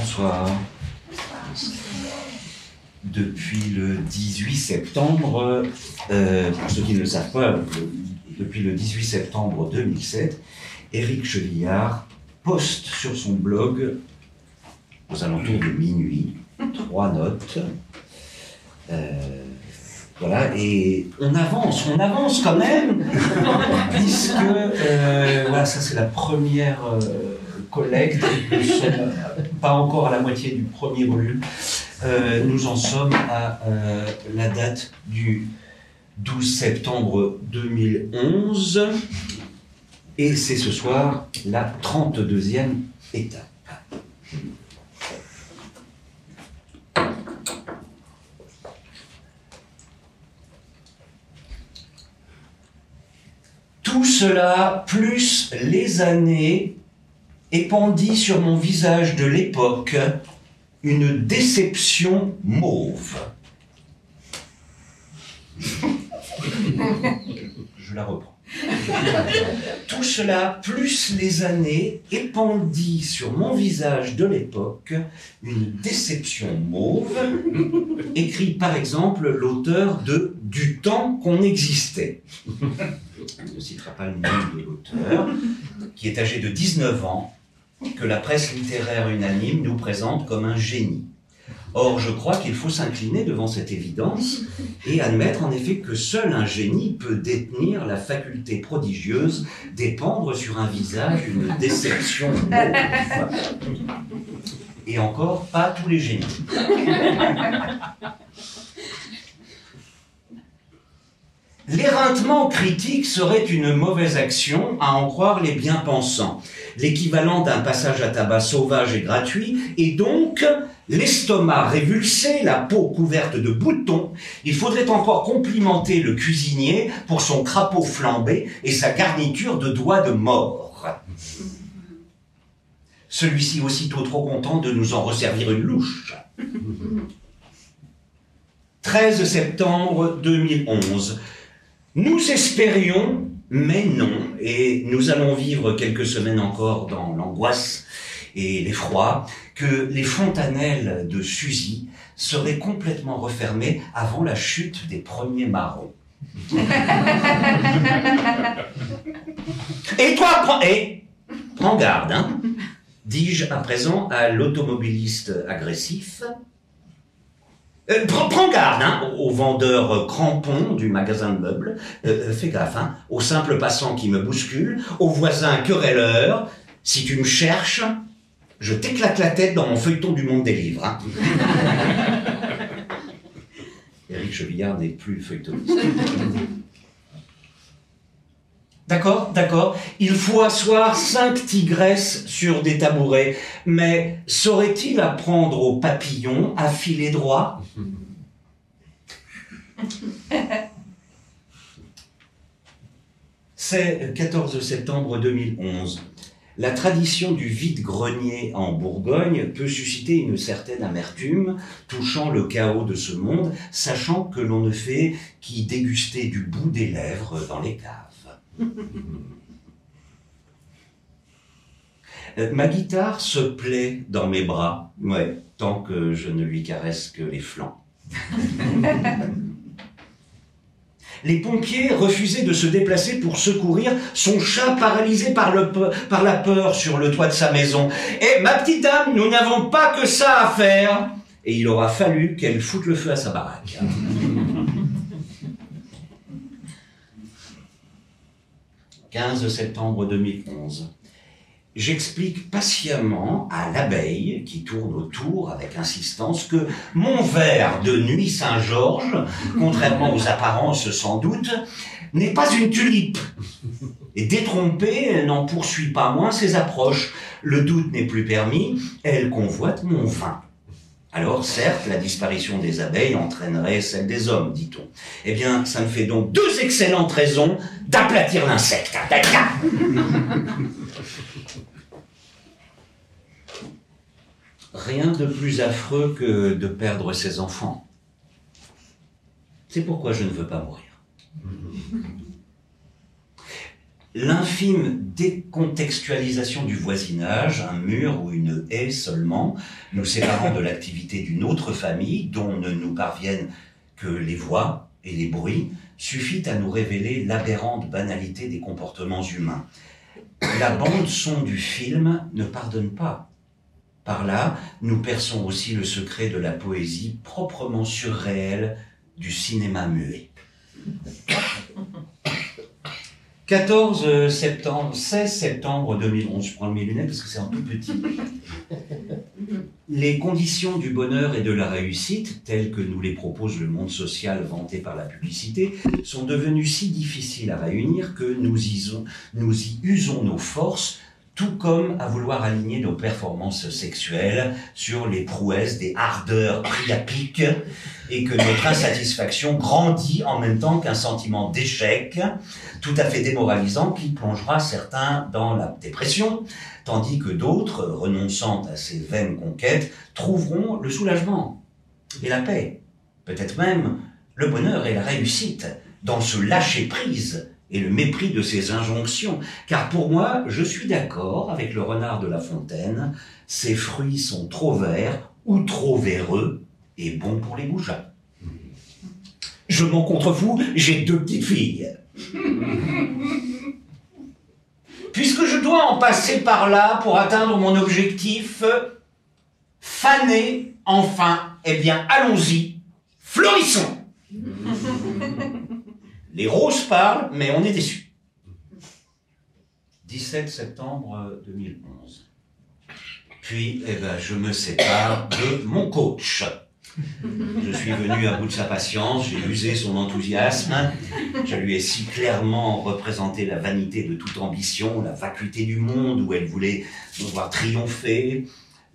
Bonsoir. Depuis le 18 septembre, euh, pour ceux qui ne le savent pas, depuis le 18 septembre 2007, Éric Chevillard poste sur son blog, aux alentours de minuit, trois notes. Euh, voilà, et on avance, on avance quand même, puisque, euh, voilà, ça c'est la première collecte, nous sommes pas encore à la moitié du premier volume, euh, nous en sommes à euh, la date du 12 septembre 2011, et c'est ce soir la 32e étape. Tout cela, plus les années, épandit sur mon visage de l'époque une déception mauve. Je la reprends. Tout cela, plus les années, épandit sur mon visage de l'époque une déception mauve, écrit par exemple l'auteur de Du temps qu'on existait. On ne citera pas le nom de l'auteur, qui est âgé de 19 ans, que la presse littéraire unanime nous présente comme un génie. Or, je crois qu'il faut s'incliner devant cette évidence et admettre en effet que seul un génie peut détenir la faculté prodigieuse d'épandre sur un visage une déception. Et encore, pas tous les génies. L'éreintement critique serait une mauvaise action, à en croire les bien-pensants. L'équivalent d'un passage à tabac sauvage et gratuit, et donc l'estomac révulsé, la peau couverte de boutons. Il faudrait encore complimenter le cuisinier pour son crapaud flambé et sa garniture de doigts de mort. Celui-ci aussitôt trop content de nous en resservir une louche. 13 septembre 2011. Nous espérions, mais non, et nous allons vivre quelques semaines encore dans l'angoisse et l'effroi, que les fontanelles de Suzy seraient complètement refermées avant la chute des premiers marrons. et toi, prends, et, prends garde, hein, dis-je à présent à l'automobiliste agressif. Euh, prends, prends garde hein, au vendeur euh, crampon du magasin de meubles. Euh, euh, fais gaffe, hein, au simple passant qui me bouscule, au voisin querelleur. Si tu me cherches, je t'éclate la tête dans mon feuilleton du monde des livres. Hein. Éric Chevillard n'est plus feuilletoniste. D'accord, d'accord. Il faut asseoir cinq tigresses sur des tabourets. Mais saurait-il apprendre aux papillons à filer droit? C'est 14 septembre 2011. La tradition du vide-grenier en Bourgogne peut susciter une certaine amertume touchant le chaos de ce monde, sachant que l'on ne fait qu'y déguster du bout des lèvres dans les caves. Euh, Ma guitare se plaît dans mes bras, ouais, tant que je ne lui caresse que les flancs. Les pompiers refusaient de se déplacer pour secourir son chat paralysé par, le par la peur sur le toit de sa maison. Et ma petite dame, nous n'avons pas que ça à faire. Et il aura fallu qu'elle foute le feu à sa baraque. 15 septembre 2011. J'explique patiemment à l'abeille qui tourne autour avec insistance que mon verre de nuit Saint-Georges, contrairement aux apparences sans doute, n'est pas une tulipe. Et détrompée, elle n'en poursuit pas moins ses approches. Le doute n'est plus permis, elle convoite mon vin. Alors, certes, la disparition des abeilles entraînerait celle des hommes, dit-on. Eh bien, ça me fait donc deux excellentes raisons d'aplatir l'insecte. Rien de plus affreux que de perdre ses enfants. C'est pourquoi je ne veux pas mourir. L'infime décontextualisation du voisinage, un mur ou une haie seulement, nous séparant de l'activité d'une autre famille dont ne nous parviennent que les voix et les bruits, suffit à nous révéler l'aberrante banalité des comportements humains. La bande son du film ne pardonne pas. Par là, nous perçons aussi le secret de la poésie proprement surréelle du cinéma muet. 14 septembre, 16 septembre 2011, je prends mes lunettes parce que c'est un tout petit. Les conditions du bonheur et de la réussite, telles que nous les propose le monde social vanté par la publicité, sont devenues si difficiles à réunir que nous y usons nos forces tout comme à vouloir aligner nos performances sexuelles sur les prouesses des ardeurs priapiques et que notre insatisfaction grandit en même temps qu'un sentiment d'échec tout à fait démoralisant qui plongera certains dans la dépression, tandis que d'autres, renonçant à ces vaines conquêtes, trouveront le soulagement et la paix, peut-être même le bonheur et la réussite dans ce lâcher-prise et le mépris de ses injonctions, car pour moi, je suis d'accord avec le renard de la fontaine, ses fruits sont trop verts ou trop véreux et bons pour les goujats. Je m'en contrefous, j'ai deux petites filles. Puisque je dois en passer par là pour atteindre mon objectif, faner enfin, eh bien allons-y, fleurissons les roses parlent, mais on est déçus. 17 septembre 2011. Puis, eh ben, je me sépare de mon coach. Je suis venu à bout de sa patience, j'ai usé son enthousiasme, je lui ai si clairement représenté la vanité de toute ambition, la vacuité du monde où elle voulait nous voir triompher,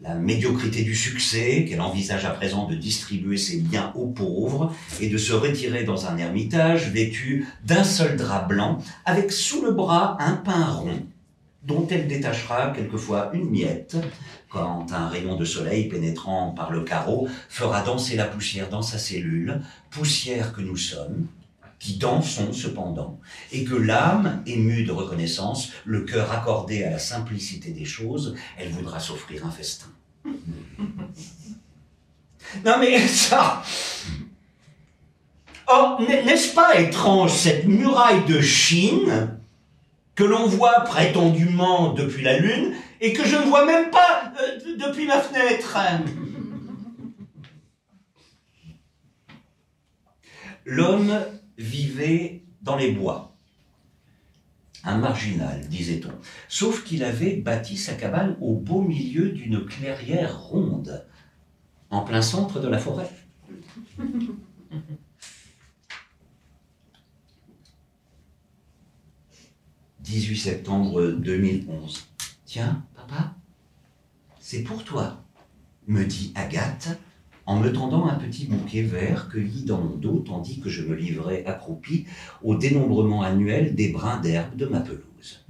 la médiocrité du succès, qu'elle envisage à présent de distribuer ses biens aux pauvres et de se retirer dans un ermitage vêtu d'un seul drap blanc, avec sous le bras un pain rond, dont elle détachera quelquefois une miette, quand un rayon de soleil pénétrant par le carreau fera danser la poussière dans sa cellule, poussière que nous sommes, qui dansons cependant, et que l'âme, émue de reconnaissance, le cœur accordé à la simplicité des choses, elle voudra s'offrir un festin. Non mais ça... Oh, n'est-ce pas étrange cette muraille de Chine que l'on voit prétendument depuis la Lune et que je ne vois même pas euh, depuis ma fenêtre? L'homme vivait dans les bois. Un marginal, disait-on. Sauf qu'il avait bâti sa cabane au beau milieu d'une clairière ronde, en plein centre de la forêt. 18 septembre 2011. Tiens, papa, c'est pour toi, me dit Agathe en me tendant un petit bouquet vert cueilli dans mon dos tandis que je me livrais accroupi au dénombrement annuel des brins d'herbe de ma pelouse.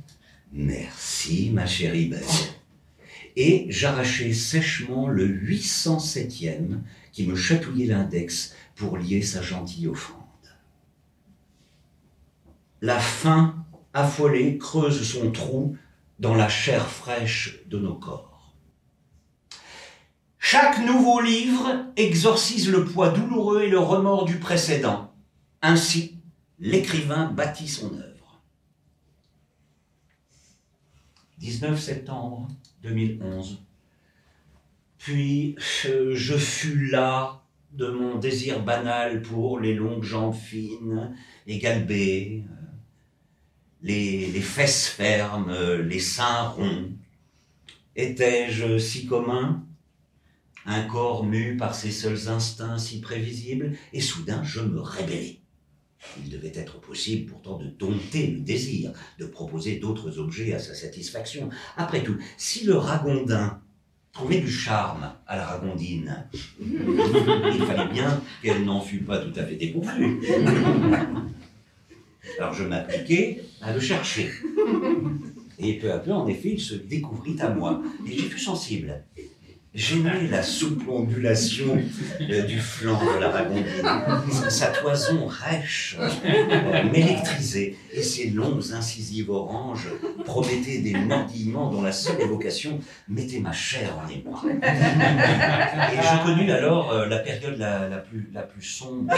Merci, ma chérie belle. Et j'arrachai sèchement le 807e qui me chatouillait l'index pour lier sa gentille offrande. La faim affolée creuse son trou dans la chair fraîche de nos corps. Chaque nouveau livre exorcise le poids douloureux et le remords du précédent. Ainsi, l'écrivain bâtit son œuvre. 19 septembre 2011. Puis je fus là de mon désir banal pour les longues jambes fines et galbées, les, les fesses fermes, les seins ronds. Étais-je si commun? Un corps mu par ses seuls instincts si prévisibles, et soudain je me rébellai. Il devait être possible pourtant de dompter le désir, de proposer d'autres objets à sa satisfaction. Après tout, si le ragondin trouvait du charme à la ragondine, il fallait bien qu'elle n'en fût pas tout à fait dépourvue. Alors je m'appliquai à le chercher. Et peu à peu, en effet, il se découvrit à moi. Et j'y fus sensible. J'aimais la souple ondulation euh, du flanc de la ragondine, sa toison rêche euh, m'électrisait, et ses longues incisives oranges promettaient des mordillements dont la seule évocation mettait ma chair en émoi. Et je connus alors euh, la période la, plus, sombre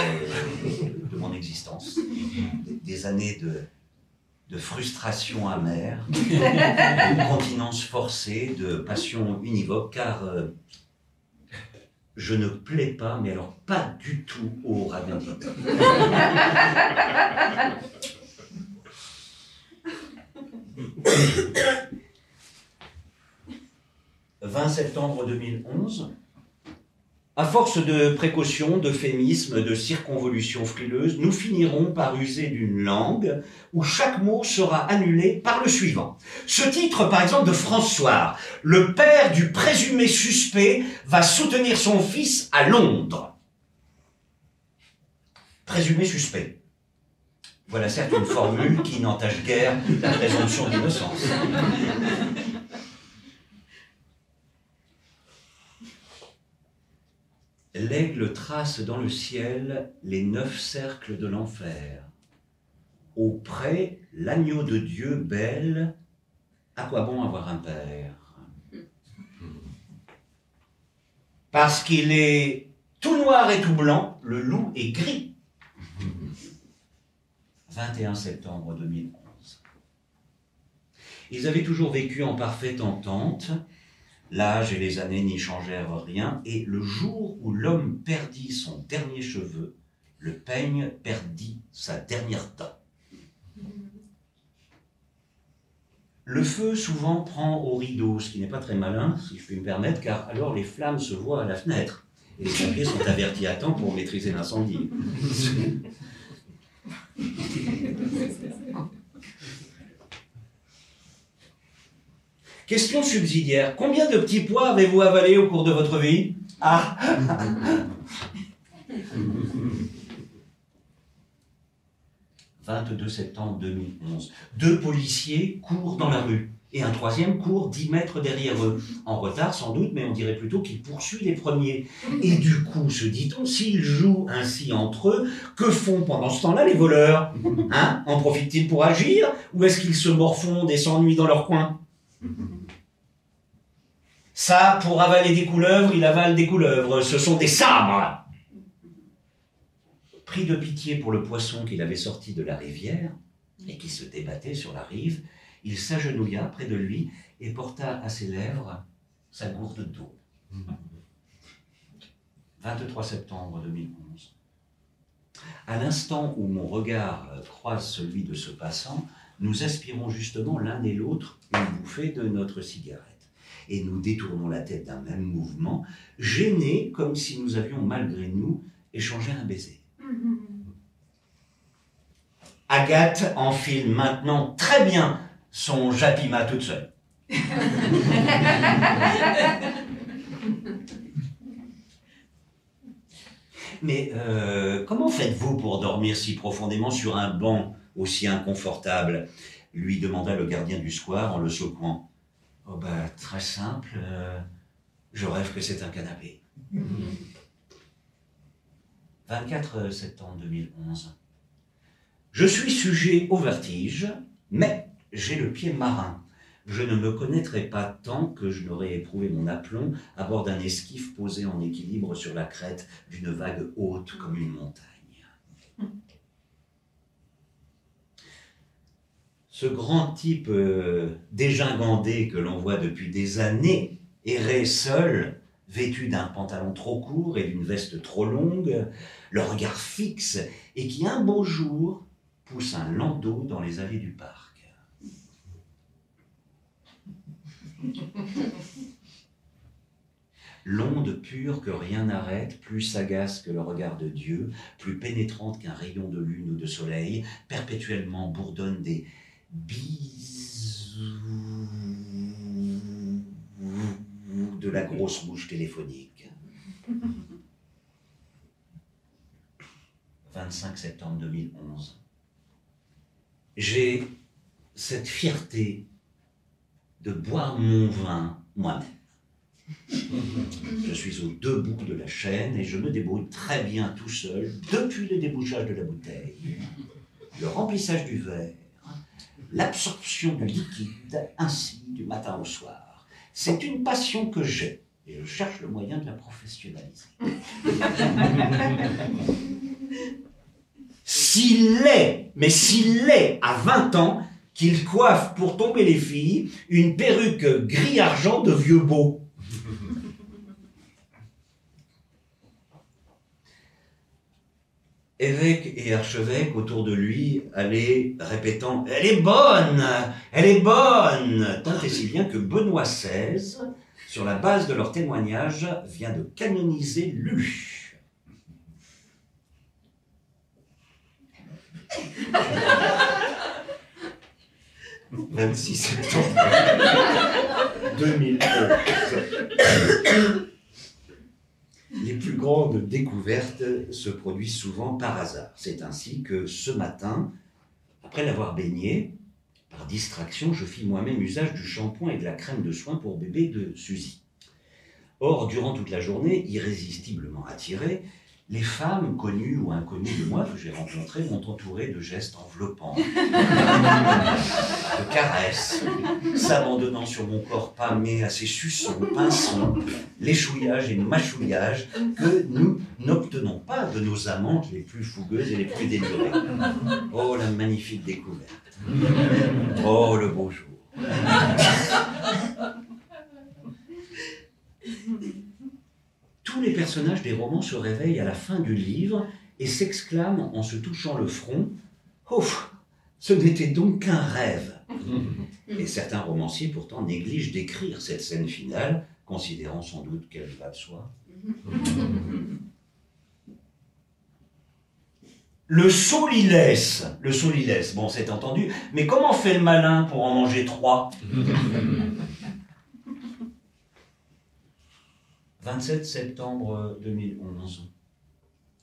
de mon existence, des années de, de frustration amère, de continence forcée, de passion univoque, car euh, je ne plais pas, mais alors pas du tout au ragondine. 20 septembre 2011. À force de précautions, d'euphémismes, de circonvolutions frileuses, nous finirons par user d'une langue où chaque mot sera annulé par le suivant. Ce titre, par exemple, de François, le père du présumé suspect va soutenir son fils à Londres. Présumé suspect. Voilà certes une formule qui n'entache guère la présomption d'innocence. L'aigle trace dans le ciel les neuf cercles de l'enfer. Auprès, l'agneau de Dieu belle, à quoi bon avoir un père? Parce qu'il est tout noir et tout blanc, le loup est gris. 21 septembre 2011. Ils avaient toujours vécu en parfaite entente, L'âge et les années n'y changèrent rien, et le jour où l'homme perdit son dernier cheveu, le peigne perdit sa dernière dent. Le feu souvent prend au rideau, ce qui n'est pas très malin, si je puis me permettre, car alors les flammes se voient à la fenêtre, et les pompiers sont avertis à temps pour maîtriser l'incendie. Question subsidiaire. Combien de petits pois avez-vous avalé au cours de votre vie? Ah 22 septembre 2011. Deux policiers courent dans la rue et un troisième court 10 mètres derrière eux. En retard sans doute, mais on dirait plutôt qu'il poursuit les premiers. Et du coup, se dit-on, s'ils jouent ainsi entre eux, que font pendant ce temps-là les voleurs? Hein? En profitent-ils pour agir? Ou est-ce qu'ils se morfondent et s'ennuient dans leur coin? Ça, pour avaler des couleuvres, il avale des couleuvres. Ce sont des sabres. Pris de pitié pour le poisson qu'il avait sorti de la rivière et qui se débattait sur la rive, il s'agenouilla près de lui et porta à ses lèvres sa gourde d'eau. 23 septembre 2011. À l'instant où mon regard croise celui de ce passant, nous aspirons justement l'un et l'autre une bouffée de notre cigarette et nous détournons la tête d'un même mouvement, gênés comme si nous avions malgré nous échangé un baiser. Agathe enfile maintenant très bien son japima toute seule. Mais euh, comment faites-vous pour dormir si profondément sur un banc aussi inconfortable? lui demanda le gardien du square en le secouant. Oh ben, très simple, euh, je rêve que c'est un canapé. 24 septembre 2011. Je suis sujet au vertige, mais j'ai le pied marin. Je ne me connaîtrai pas tant que je n'aurais éprouvé mon aplomb à bord d'un esquif posé en équilibre sur la crête d'une vague haute comme une montagne. ce grand type euh, dégingandé que l'on voit depuis des années errer seul, vêtu d'un pantalon trop court et d'une veste trop longue, le regard fixe, et qui un beau jour pousse un landau dans les allées du parc. L'onde pure que rien n'arrête, plus sagace que le regard de Dieu, plus pénétrante qu'un rayon de lune ou de soleil, perpétuellement bourdonne des, bisous de la grosse mouche téléphonique. 25 septembre 2011. J'ai cette fierté de boire mon vin moi-même. Je suis aux deux bouts de la chaîne et je me débrouille très bien tout seul depuis le débouchage de la bouteille, le remplissage du verre, l'absorption du liquide, ainsi du matin au soir. C'est une passion que j'ai et je cherche le moyen de la professionnaliser. s'il est, mais s'il est à 20 ans, qu'il coiffe pour tomber les filles une perruque gris-argent de vieux beau. Évêque et archevêque autour de lui allaient répétant Elle est bonne Elle est bonne Tant et si bien que Benoît XVI, sur la base de leur témoignage, vient de canoniser Lulu. 26 septembre 2011. Les plus grandes découvertes se produisent souvent par hasard. C'est ainsi que ce matin, après l'avoir baigné, par distraction, je fis moi-même usage du shampoing et de la crème de soin pour bébé de Suzy. Or, durant toute la journée, irrésistiblement attiré, les femmes connues ou inconnues de moi que j'ai rencontrées m'ont entouré de gestes enveloppants, de caresses, s'abandonnant sur mon corps pâmé à ces suçons, pinçons, l'échouillage et mâchouillage que nous n'obtenons pas de nos amantes les plus fougueuses et les plus délurées. Oh, la magnifique découverte. Oh, le beau jour. Tous les personnages des romans se réveillent à la fin du livre et s'exclament en se touchant le front Ouf, ce n'était donc qu'un rêve. Et certains romanciers pourtant négligent d'écrire cette scène finale, considérant sans doute qu'elle va de soi. Le solilès, le solilès, bon c'est entendu, mais comment fait le malin pour en manger trois? 27 septembre 2011.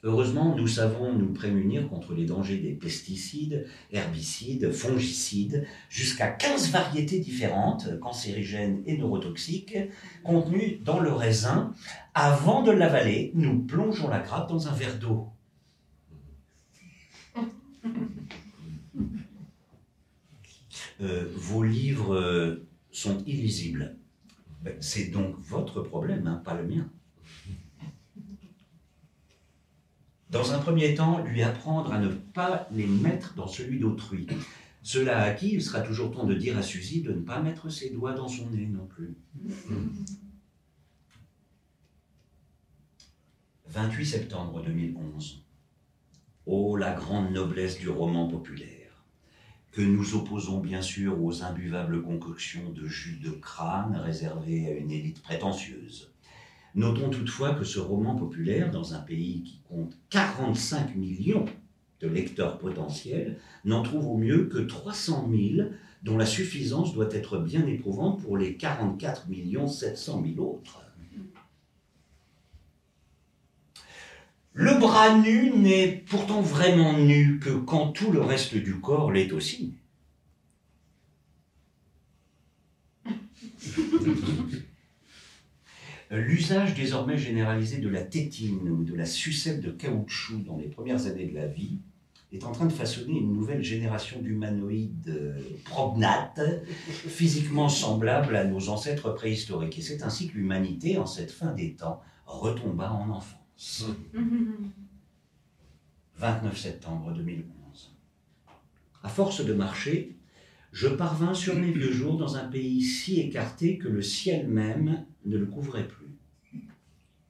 Heureusement, nous savons nous prémunir contre les dangers des pesticides, herbicides, fongicides, jusqu'à 15 variétés différentes, cancérigènes et neurotoxiques, contenues dans le raisin. Avant de l'avaler, nous plongeons la grappe dans un verre d'eau. Euh, vos livres sont illisibles. Ben, c'est donc votre problème, hein, pas le mien. Dans un premier temps, lui apprendre à ne pas les mettre dans celui d'autrui. Cela acquis, il sera toujours temps de dire à Suzy de ne pas mettre ses doigts dans son nez non plus. 28 septembre 2011. Oh, la grande noblesse du roman populaire que nous opposons bien sûr aux imbuvables concoctions de jus de crâne réservées à une élite prétentieuse. Notons toutefois que ce roman populaire, dans un pays qui compte 45 millions de lecteurs potentiels, n'en trouve au mieux que 300 000, dont la suffisance doit être bien éprouvante pour les 44 700 000 autres. Le bras nu n'est pourtant vraiment nu que quand tout le reste du corps l'est aussi. L'usage désormais généralisé de la tétine ou de la sucette de caoutchouc dans les premières années de la vie est en train de façonner une nouvelle génération d'humanoïdes euh, prognates, physiquement semblables à nos ancêtres préhistoriques. Et c'est ainsi que l'humanité, en cette fin des temps, retomba en enfant. 29 septembre 2011. À force de marcher, je parvins sur mes vieux jours dans un pays si écarté que le ciel même ne le couvrait plus.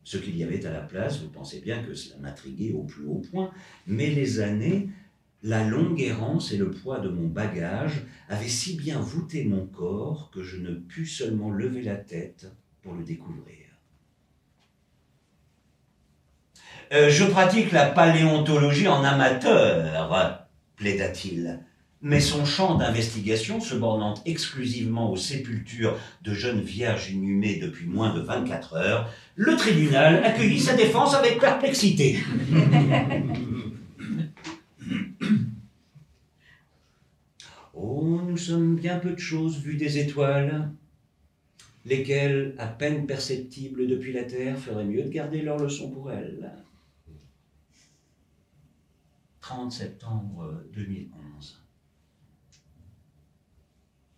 Ce qu'il y avait à la place, vous pensez bien que cela m'intriguait au plus haut point, mais les années, la longue errance et le poids de mon bagage avaient si bien voûté mon corps que je ne pus seulement lever la tête pour le découvrir. Euh, je pratique la paléontologie en amateur, plaida-t-il. Mais son champ d'investigation, se bornant exclusivement aux sépultures de jeunes vierges inhumées depuis moins de 24 heures, le tribunal accueillit sa défense avec perplexité. oh, nous sommes bien peu de choses vues des étoiles. lesquelles, à peine perceptibles depuis la Terre, feraient mieux de garder leur leçon pour elles. 30 septembre 2011.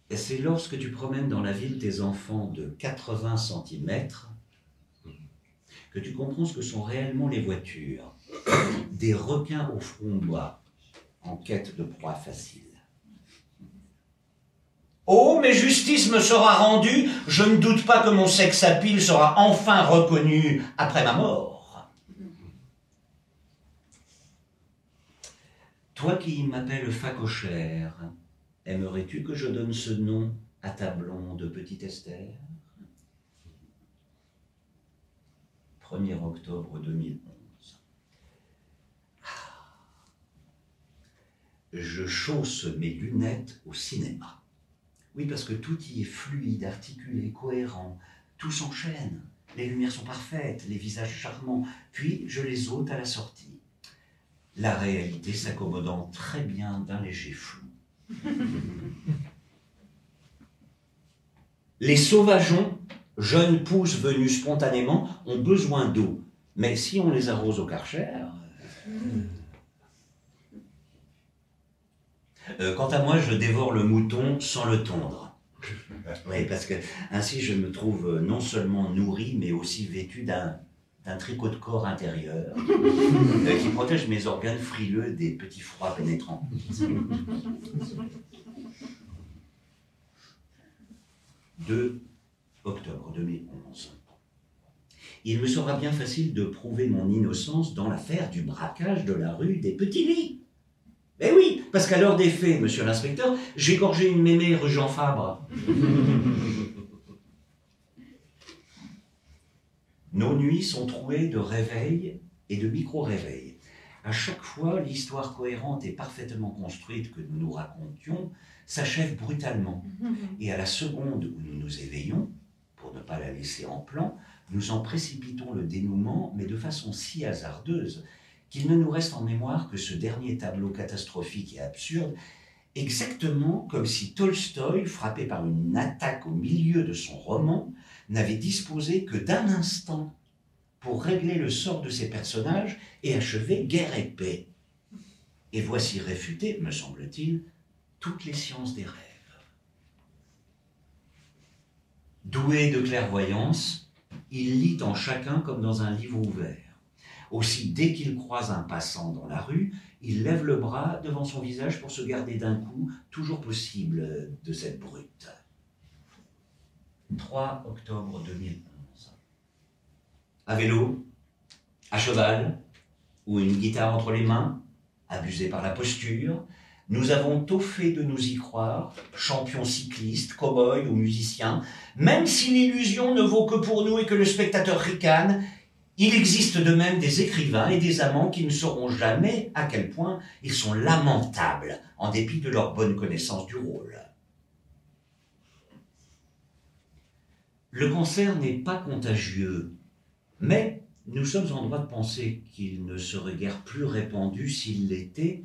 Et c'est lorsque tu promènes dans la ville tes enfants de 80 cm que tu comprends ce que sont réellement les voitures. Des requins au front bas, en quête de proie facile. Oh, mais justice me sera rendue, je ne doute pas que mon sexe à pile sera enfin reconnu après ma mort. Toi qui m'appelles facochère, aimerais-tu que je donne ce nom à ta blonde petite Esther? 1er octobre 2011. Je chausse mes lunettes au cinéma. Oui, parce que tout y est fluide, articulé, cohérent, tout s'enchaîne, les lumières sont parfaites, les visages charmants, puis je les ôte à la sortie. La réalité s'accommodant très bien d'un léger flou. Les sauvageons, jeunes pousses venues spontanément, ont besoin d'eau. Mais si on les arrose au karcher... Euh, quant à moi, je dévore le mouton sans le tondre. Oui, parce que ainsi je me trouve euh, non seulement nourri, mais aussi vêtu d'un tricot de corps intérieur euh, qui protège mes organes frileux des petits froids pénétrants. 2 octobre 2011. Il me sera bien facile de prouver mon innocence dans l'affaire du braquage de la rue des Petits Lits. Eh oui, parce qu'à l'heure des faits, monsieur l'inspecteur, j'ai gorgé une mémé rue Jean Fabre. Nos nuits sont trouées de réveils et de micro-réveils. À chaque fois, l'histoire cohérente et parfaitement construite que nous nous racontions s'achève brutalement. Et à la seconde où nous nous éveillons, pour ne pas la laisser en plan, nous en précipitons le dénouement, mais de façon si hasardeuse qu'il ne nous reste en mémoire que ce dernier tableau catastrophique et absurde, exactement comme si Tolstoï, frappé par une attaque au milieu de son roman, n'avait disposé que d'un instant pour régler le sort de ses personnages et achever guerre et paix. Et voici réfuté, me semble-t-il, toutes les sciences des rêves. Doué de clairvoyance, il lit en chacun comme dans un livre ouvert. Aussi, dès qu'il croise un passant dans la rue, il lève le bras devant son visage pour se garder d'un coup, toujours possible, de cette brute. 3 octobre 2011. À vélo, à cheval, ou une guitare entre les mains, abusé par la posture, nous avons tôt fait de nous y croire, champions cyclistes, cow-boys ou musiciens, même si l'illusion ne vaut que pour nous et que le spectateur ricane, il existe de même des écrivains et des amants qui ne sauront jamais à quel point ils sont lamentables en dépit de leur bonne connaissance du rôle. Le cancer n'est pas contagieux, mais nous sommes en droit de penser qu'il ne serait guère plus répandu s'il l'était,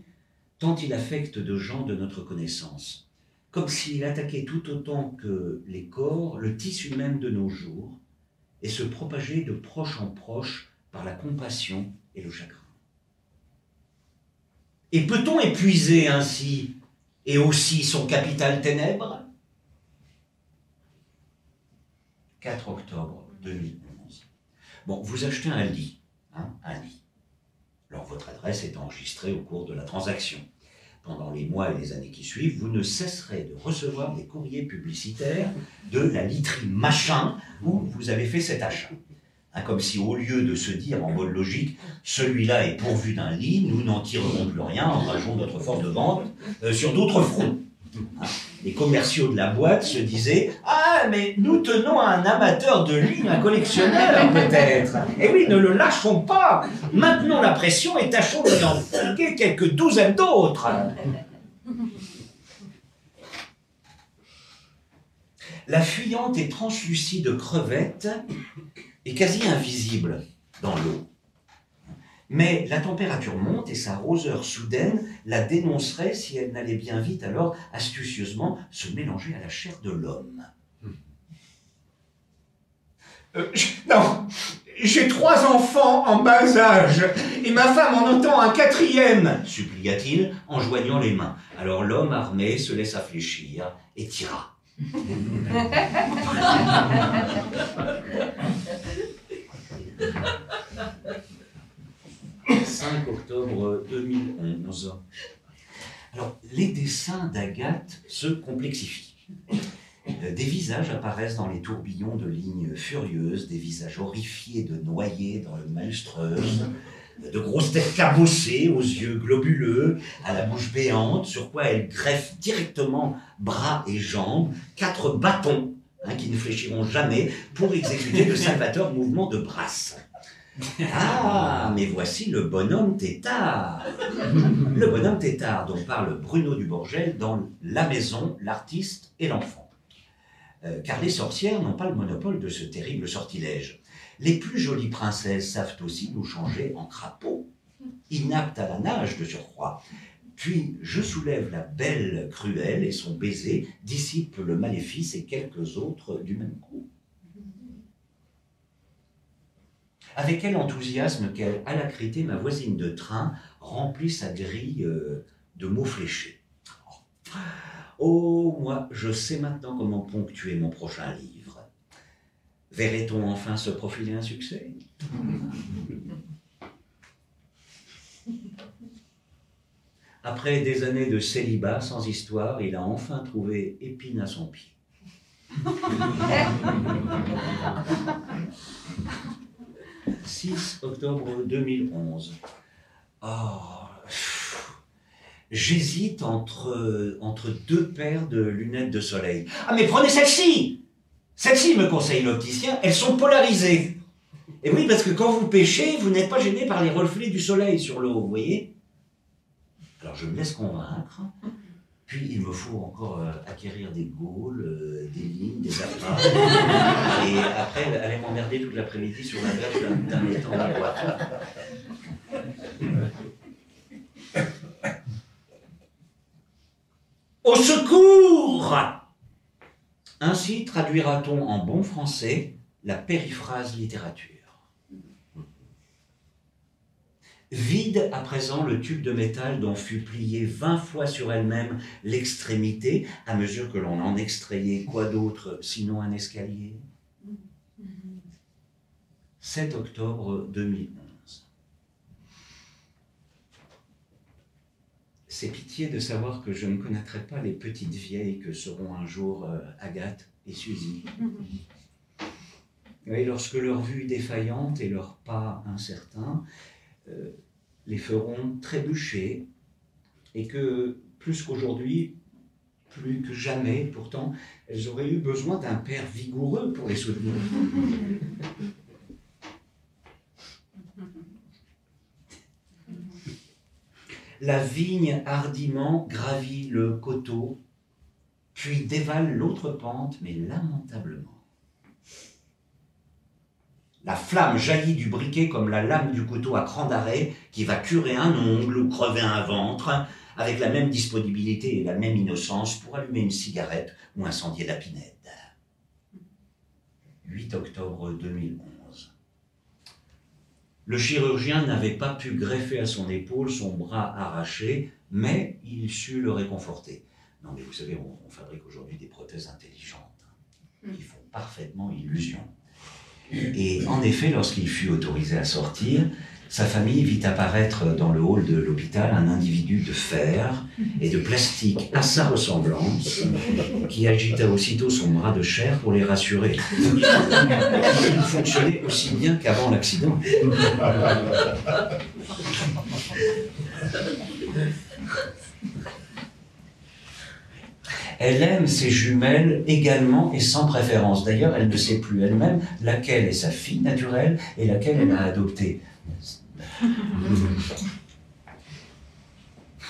tant il affecte de gens de notre connaissance, comme s'il attaquait tout autant que les corps le tissu même de nos jours, et se propageait de proche en proche par la compassion et le chagrin. Et peut-on épuiser ainsi et aussi son capital ténèbres 4 octobre 2011. Bon, vous achetez un lit, hein, un lit. Alors votre adresse est enregistrée au cours de la transaction. Pendant les mois et les années qui suivent, vous ne cesserez de recevoir des courriers publicitaires de la literie machin où vous avez fait cet achat. Hein, comme si au lieu de se dire en mode logique, celui-là est pourvu d'un lit, nous n'en tirerons plus rien, engageons notre force de vente euh, sur d'autres fronts. Hein, les commerciaux de la boîte se disaient Ah, mais nous tenons à un amateur de lit, un collectionneur peut-être. Et eh oui, ne le lâchons pas. Maintenant la pression et tâchons de en fourguer quelques douzaines d'autres. La fuyante et translucide crevette est quasi invisible dans l'eau. Mais la température monte et sa roseur soudaine la dénoncerait si elle n'allait bien vite alors astucieusement se mélanger à la chair de l'homme. Euh, non, j'ai trois enfants en bas âge, et ma femme en entend un quatrième, supplia-t-il en joignant les mains. Alors l'homme armé se laissa fléchir et tira. 5 octobre 2011. Alors, les dessins d'Agathe se complexifient. Euh, des visages apparaissent dans les tourbillons de lignes furieuses, des visages horrifiés de noyés dans le maelstreuse, de grosses têtes cabossées aux yeux globuleux, à la bouche béante, sur quoi elle greffe directement bras et jambes, quatre bâtons hein, qui ne fléchiront jamais pour exécuter le salvateur mouvement de brasse. Ah, mais voici le bonhomme tétard. Le bonhomme tétard dont parle Bruno Dubourgel dans La maison, l'artiste et l'enfant. Euh, car les sorcières n'ont pas le monopole de ce terrible sortilège. Les plus jolies princesses savent aussi nous changer en crapauds, inaptes à la nage de surcroît. Puis je soulève la belle cruelle et son baiser dissipe le maléfice et quelques autres du même coup. Avec quel enthousiasme quelle alacrité ma voisine de train remplit sa grille euh, de mots fléchés. Oh, moi, je sais maintenant comment ponctuer mon prochain livre. Verrait-on enfin se profiler un succès? Après des années de célibat sans histoire, il a enfin trouvé épine à son pied. 6 octobre 2011. J'hésite entre, entre deux paires de lunettes de soleil. Ah mais prenez celle-ci Celle-ci, me conseille l'opticien, elles sont polarisées. Et oui, parce que quand vous pêchez, vous n'êtes pas gêné par les reflets du soleil sur l'eau, vous voyez? Alors je me laisse convaincre. Puis il me faut encore euh, acquérir des gaules, euh, des lignes, des appâts. Et après, allait m'emmerder toute l'après-midi sur la berge d'un étang la boîte. Au secours Ainsi traduira-t-on en bon français la périphrase littérature. Vide à présent le tube de métal dont fut plié vingt fois sur elle-même l'extrémité, à mesure que l'on en extrayait quoi d'autre sinon un escalier? 7 octobre 2011. C'est pitié de savoir que je ne connaîtrai pas les petites vieilles que seront un jour euh, Agathe et Suzy. Et lorsque leur vue défaillante et leur pas incertain les feront trébucher et que plus qu'aujourd'hui, plus que jamais, pourtant, elles auraient eu besoin d'un père vigoureux pour les soutenir. La vigne hardiment gravit le coteau, puis dévale l'autre pente, mais lamentablement. La flamme jaillit du briquet comme la lame du couteau à cran d'arrêt qui va curer un ongle ou crever un ventre, avec la même disponibilité et la même innocence pour allumer une cigarette ou incendier la pinède. 8 octobre 2011. Le chirurgien n'avait pas pu greffer à son épaule son bras arraché, mais il sut le réconforter. Non, mais vous savez, on, fabrique aujourd'hui des prothèses intelligentes hein, qui font parfaitement illusion. Et en effet, lorsqu'il fut autorisé à sortir, sa famille vit apparaître dans le hall de l'hôpital un individu de fer et de plastique à sa ressemblance, qui agita aussitôt son bras de chair pour les rassurer. Il fonctionnait aussi bien qu'avant l'accident. Elle aime ses jumelles également et sans préférence. D'ailleurs, elle ne sait plus elle-même laquelle est sa fille naturelle et laquelle elle a adoptée.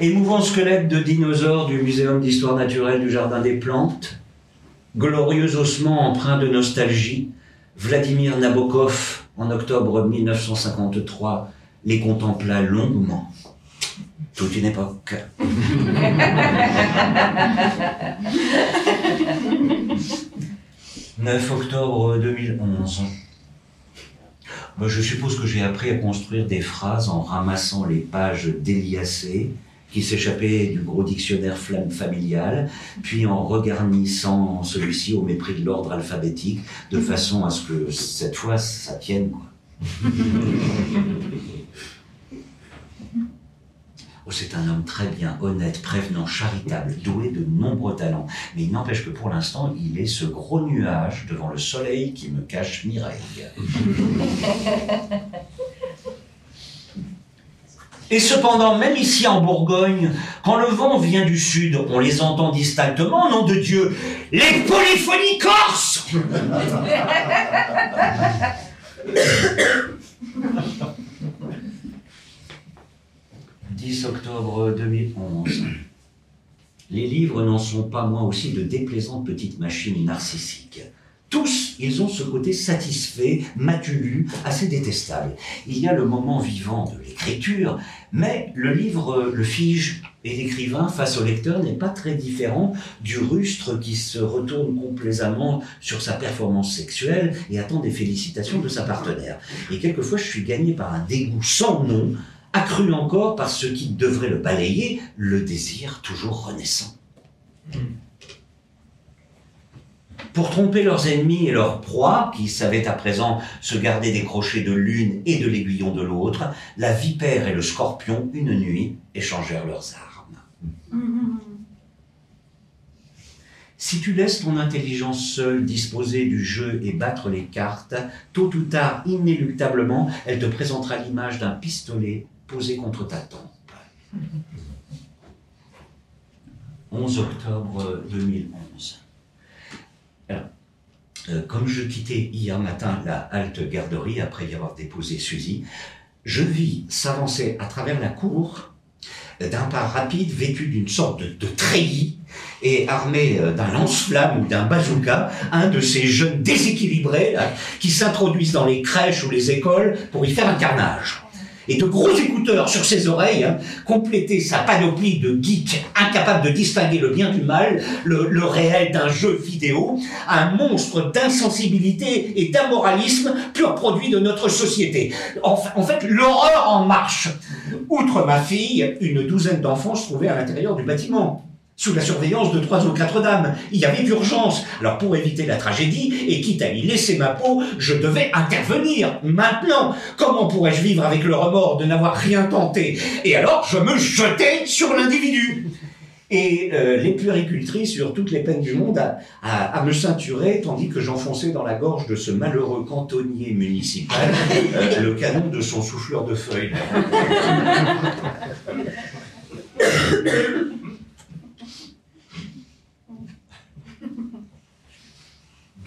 Émouvant squelette de dinosaure du Muséum d'histoire naturelle du Jardin des Plantes, glorieux ossement empreint de nostalgie, Vladimir Nabokov, en octobre 1953, les contempla longuement toute une époque. 9 octobre 2011. Ben, je suppose que j'ai appris à construire des phrases en ramassant les pages d'Eliassé, qui s'échappait du gros dictionnaire flamme familial, puis en regarnissant celui-ci au mépris de l'ordre alphabétique, de façon à ce que cette fois ça tienne. Quoi. Oh, c'est un homme très bien, honnête, prévenant, charitable, doué de nombreux talents. Mais il n'empêche que pour l'instant, il est ce gros nuage devant le soleil qui me cache Mireille. Et cependant, même ici en Bourgogne, quand le vent vient du sud, on les entend distinctement, nom de Dieu, les polyphonies corses 10 octobre 2011. Les livres n'en sont pas moins aussi de déplaisantes petites machines narcissiques. Tous, ils ont ce côté satisfait, matulu, assez détestable. Il y a le moment vivant de l'écriture, mais le livre le fige et l'écrivain face au lecteur n'est pas très différent du rustre qui se retourne complaisamment sur sa performance sexuelle et attend des félicitations de sa partenaire. Et quelquefois, je suis gagné par un dégoût sans nom, accru encore par ce qui devrait le balayer, le désir toujours renaissant. Pour tromper leurs ennemis et leurs proies, qui savaient à présent se garder des crochets de l'une et de l'aiguillon de l'autre, la vipère et le scorpion, une nuit, échangèrent leurs armes. Si tu laisses ton intelligence seule disposer du jeu et battre les cartes, tôt ou tard, inéluctablement, elle te présentera l'image d'un pistolet posé contre ta tempe. 11 octobre 2011. Euh, comme je quittais hier matin la halte garderie après y avoir déposé Suzy, je vis s'avancer à travers la cour d'un pas rapide vêtu d'une sorte de, treillis et armé euh, d'un lance-flamme ou d'un bazooka, un de ces jeunes déséquilibrés qui s'introduisent dans les crèches ou les écoles pour y faire un carnage et de gros écouteurs sur ses oreilles, hein, compléter sa panoplie de geeks incapables de distinguer le bien du mal, le, réel d'un jeu vidéo, un monstre d'insensibilité et d'ammoralisme pur produit de notre société. En, en fait, l'horreur en marche. Outre ma fille, une douzaine d'enfants se trouvaient à l'intérieur du bâtiment sous la surveillance de trois ou quatre dames. Il y avait d'urgence. Alors pour éviter la tragédie, et quitte à y laisser ma peau, je devais intervenir. Maintenant, comment pourrais-je vivre avec le remords de n'avoir rien tenté? Et alors je me jetais sur l'individu. Et euh, les puéricultrices eurent toutes les peines du monde à me ceinturer, tandis que j'enfonçais dans la gorge de ce malheureux cantonnier municipal euh, le canon de son souffleur de feuilles.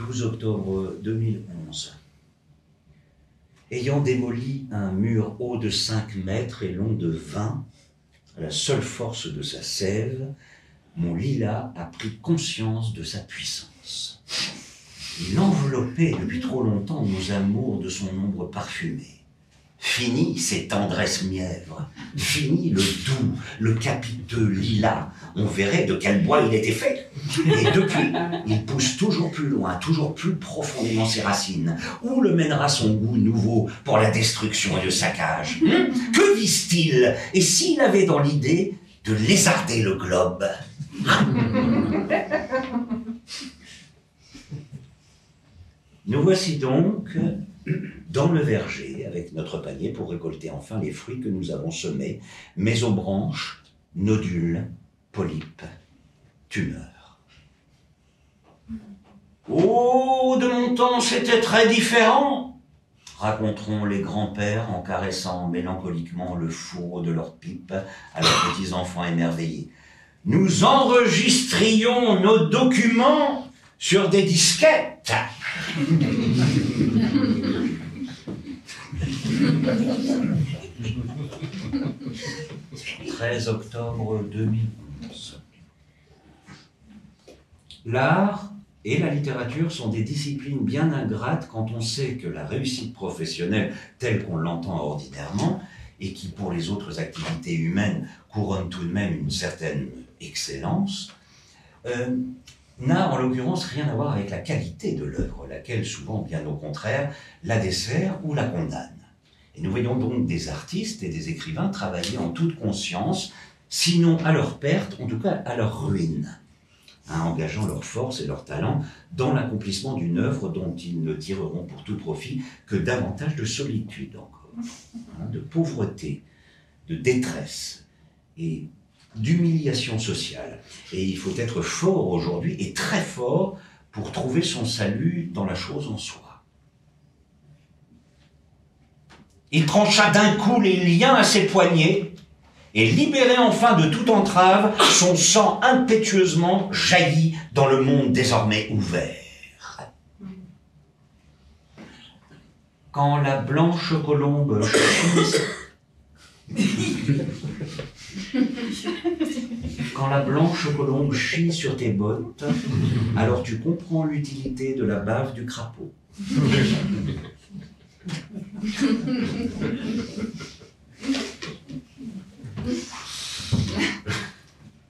12 octobre 2011. Ayant démoli un mur haut de 5 mètres et long de 20, à la seule force de sa sève, mon lilas a pris conscience de sa puissance. Il enveloppait depuis trop longtemps nos amours de son ombre parfumée. Fini ces tendresses mièvres, fini le doux, le capiteux lilas. On verrait de quel bois il était fait. Et depuis, il pousse toujours plus loin, toujours plus profondément ses racines. Où le mènera son goût nouveau pour la destruction et le saccage hmm? Que vise-t-il Et s'il avait dans l'idée de lézarder le globe? Nous voici donc dans le verger avec notre panier pour récolter enfin les fruits que nous avons semés, mais aux branches, nodules, polypes, tumeurs. Oh, de mon temps, c'était très différent, raconteront les grands-pères en caressant mélancoliquement le four de leur pipe à leurs petits-enfants émerveillés. Nous enregistrions nos documents sur des disquettes. 13 octobre 2011. L'art et la littérature sont des disciplines bien ingrates quand on sait que la réussite professionnelle, telle qu'on l'entend ordinairement, et qui pour les autres activités humaines couronne tout de même une certaine excellence, euh, n'a en l'occurrence rien à voir avec la qualité de l'œuvre, laquelle souvent, bien au contraire, la dessert ou la condamne. Et nous voyons donc des artistes et des écrivains travailler en toute conscience, sinon à leur perte, en tout cas à leur ruine, hein, engageant leur force et leur talent dans l'accomplissement d'une œuvre dont ils ne tireront pour tout profit que davantage de solitude encore, hein, de pauvreté, de détresse et d'humiliation sociale. Et il faut être fort aujourd'hui, et très fort, pour trouver son salut dans la chose en soi. Il trancha d'un coup les liens à ses poignets, et libéré enfin de toute entrave, son sang impétueusement jaillit dans le monde désormais ouvert. Quand la blanche colombe chie sur tes bottes, alors tu comprends l'utilité de la bave du crapaud.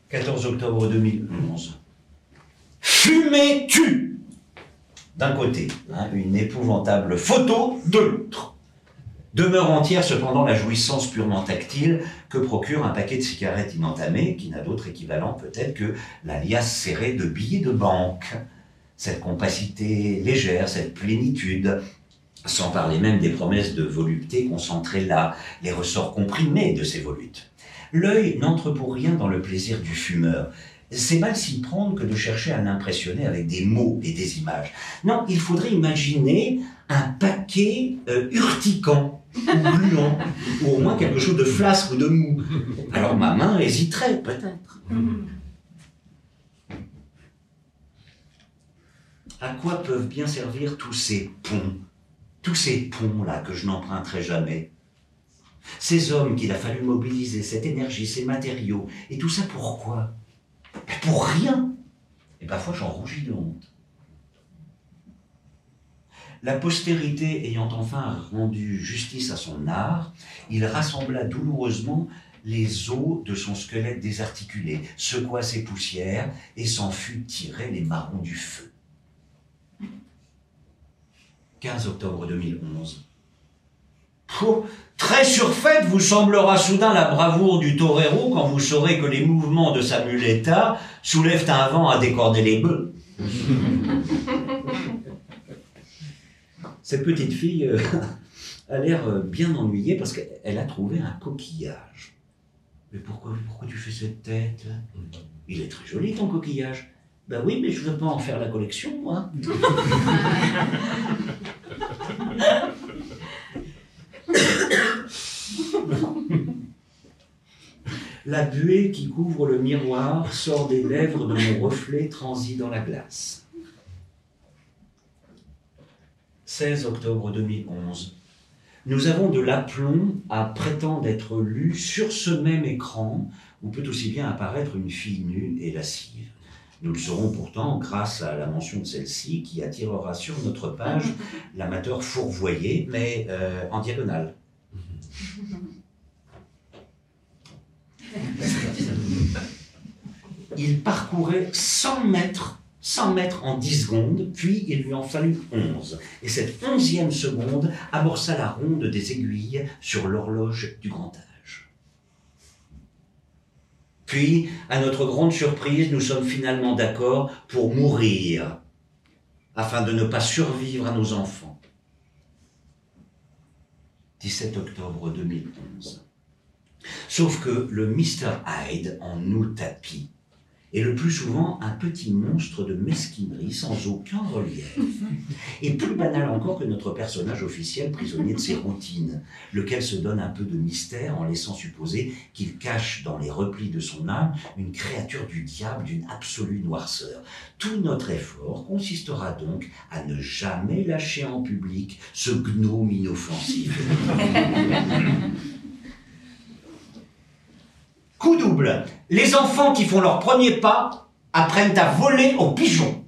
14 octobre 2011. Fumez-tu D'un côté, hein, une épouvantable photo de l'autre. Demeure entière cependant la jouissance purement tactile que procure un paquet de cigarettes inentamées, qui n'a d'autre équivalent peut-être que la liasse serrée de billets de banque. Cette compacité légère, cette plénitude, sans parler même des promesses de volupté concentrées là, les ressorts comprimés de ces volutes. L'œil n'entre pour rien dans le plaisir du fumeur. C'est mal s'y prendre que de chercher à l'impressionner avec des mots et des images. Non, il faudrait imaginer un paquet euh, urticant ou gluant, ou au moins quelque chose de flasque ou de mou. Alors ma main hésiterait peut-être. À quoi peuvent bien servir tous ces ponts? Tous ces ponts-là que je n'emprunterai jamais. Ces hommes qu'il a fallu mobiliser, cette énergie, ces matériaux, et tout ça pourquoi Pour rien Et parfois j'en rougis de honte. La postérité ayant enfin rendu justice à son art, il rassembla douloureusement les os de son squelette désarticulé, secoua ses poussières et s'en fut tirer les marrons du feu. 15 octobre 2011. très surfaite vous semblera soudain la bravoure du torero quand vous saurez que les mouvements de sa muleta soulèvent un vent à décorder les bœufs. Cette petite fille euh, a l'air euh, bien ennuyée parce qu'elle a trouvé un coquillage. Mais pourquoi, pourquoi tu fais cette tête Il est très joli ton coquillage. Ben oui, mais je ne veux pas en faire la collection, moi. La buée qui couvre le miroir sort des lèvres de mon reflet transi dans la glace. 16 octobre 2011. Nous avons de l'aplomb à prétendre être lus sur ce même écran où peut aussi bien apparaître une fille nue et lascive. Nous le saurons pourtant grâce à la mention de celle-ci qui attirera sur notre page l'amateur fourvoyé, mais euh, en diagonale. Il parcourait 100 mètres, 100 mètres en 10 secondes, puis il lui en fallut 11. Et cette onzième seconde amorça la ronde des aiguilles sur l'horloge du grand âge. Puis, à notre grande surprise, nous sommes finalement d'accord pour mourir, afin de ne pas survivre à nos enfants. 17 octobre 2011. Sauf que le Mr. Hyde en nous tapis est le plus souvent un petit monstre de mesquinerie sans aucun relief. Et plus banal encore que notre personnage officiel prisonnier de ses routines, lequel se donne un peu de mystère en laissant supposer qu'il cache dans les replis de son âme une créature du diable d'une absolue noirceur. Tout notre effort consistera donc à ne jamais lâcher en public ce gnome inoffensif. Coup double. Les enfants qui font leur premier pas apprennent à voler aux pigeons.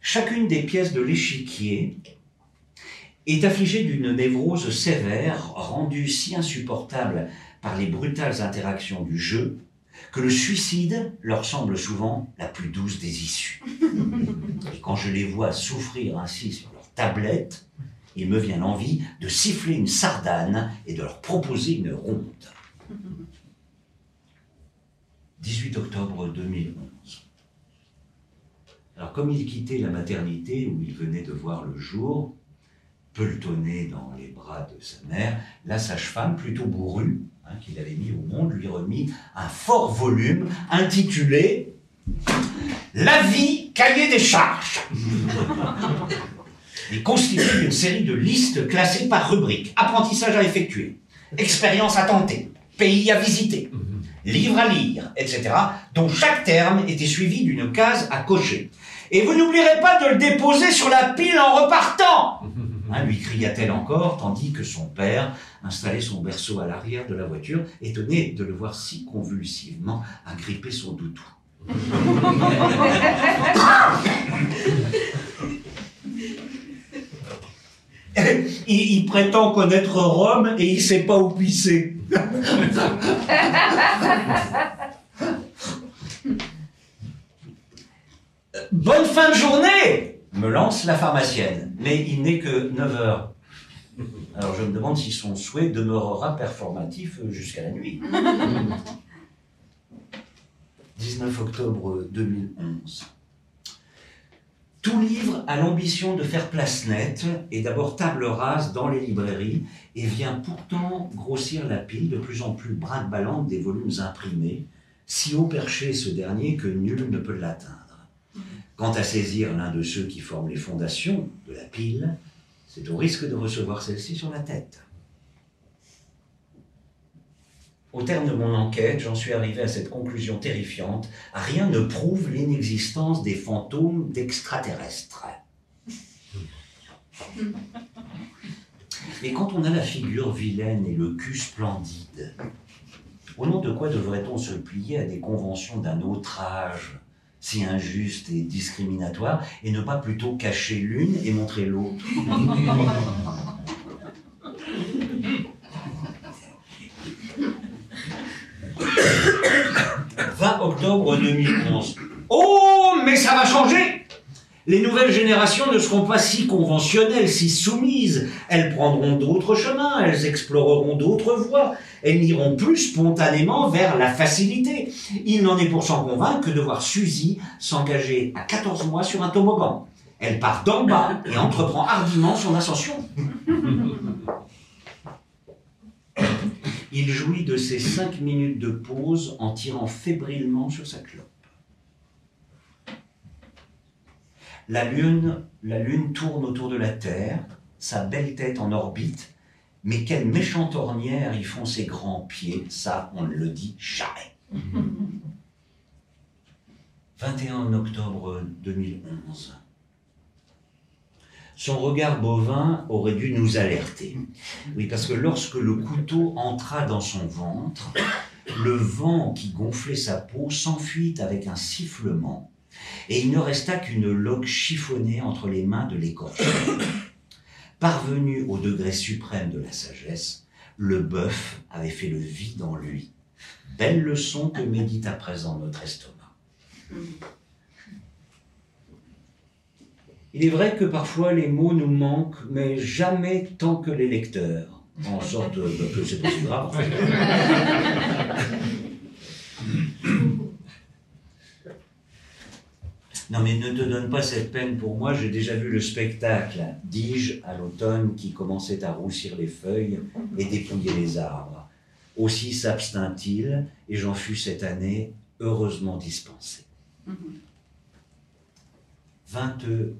Chacune des pièces de l'échiquier est affligée d'une névrose sévère rendue si insupportable par les brutales interactions du jeu que le suicide leur semble souvent la plus douce des issues. Et quand je les vois souffrir ainsi sur leur tablette, il me vient l'envie de siffler une sardane et de leur proposer une ronde. 18 octobre 2011. Alors comme il quittait la maternité où il venait de voir le jour, pelletonné dans les bras de sa mère, la sage-femme, plutôt bourrue, hein, qu'il avait mis au monde, lui remit un fort volume intitulé La vie, cahier des charges. Il constitue une série de listes classées par rubrique. Apprentissage à effectuer, expérience à tenter, pays à visiter, livre à lire, etc., dont chaque terme était suivi d'une case à cocher. Et vous n'oublierez pas de le déposer sur la pile en repartant hein, lui cria-t-elle encore, tandis que son père installait son berceau à l'arrière de la voiture, étonné de le voir si convulsivement agripper son doudou. il, prétend connaître Rome et il sait pas où pisser. Bonne fin de journée me lance la pharmacienne. Mais il n'est que 9 heures. Alors je me demande si son souhait demeurera performatif jusqu'à la nuit. 19 octobre 2011. Tout livre a l'ambition de faire place nette et d'abord table rase dans les librairies et vient pourtant grossir la pile de plus en plus brinque-ballante des volumes imprimés, si haut perché ce dernier que nul ne peut l'atteindre. Quant à saisir l'un de ceux qui forment les fondations de la pile, c'est au risque de recevoir celle-ci sur la tête. Au terme de mon enquête, j'en suis arrivé à cette conclusion terrifiante. Rien ne prouve l'inexistence des fantômes d'extraterrestres. Mais quand on a la figure vilaine et le cul splendide, au nom de quoi devrait-on se plier à des conventions d'un autre âge, si injustes et discriminatoires, et ne pas plutôt cacher l'une et montrer l'autre 20 octobre 2011. Oh, mais ça va changer Les nouvelles générations ne seront pas si conventionnelles, si soumises. Elles prendront d'autres chemins, elles exploreront d'autres voies. Elles n'iront plus spontanément vers la facilité. Il n'en est pour s'en convaincre que de voir Suzy s'engager à 14 mois sur un toboggan. Elle part d'en bas et entreprend hardiment son ascension. Il jouit de ses cinq minutes de pause en tirant fébrilement sur sa clope. La lune, la lune tourne autour de la Terre, sa belle tête en orbite, mais quelle méchante ornière y font ses grands pieds, ça on ne le dit jamais. 21 octobre 2011. Son regard bovin aurait dû nous alerter. Oui, parce que lorsque le couteau entra dans son ventre, le vent qui gonflait sa peau s'enfuit avec un sifflement, et il ne resta qu'une loque chiffonnée entre les mains de l'écorce. Parvenu au degré suprême de la sagesse, le bœuf avait fait le vide en lui. Belle leçon que médite à présent notre estomac. Il est vrai que parfois les mots nous manquent, mais jamais tant que les lecteurs. En sorte bah, que c'est pas si grave. Non mais ne te donne pas cette peine pour moi, j'ai déjà vu le spectacle, dis-je, à l'automne, qui commençait à roussir les feuilles et dépouiller les arbres. Aussi s'abstint-il, et j'en fus cette année heureusement dispensé. 22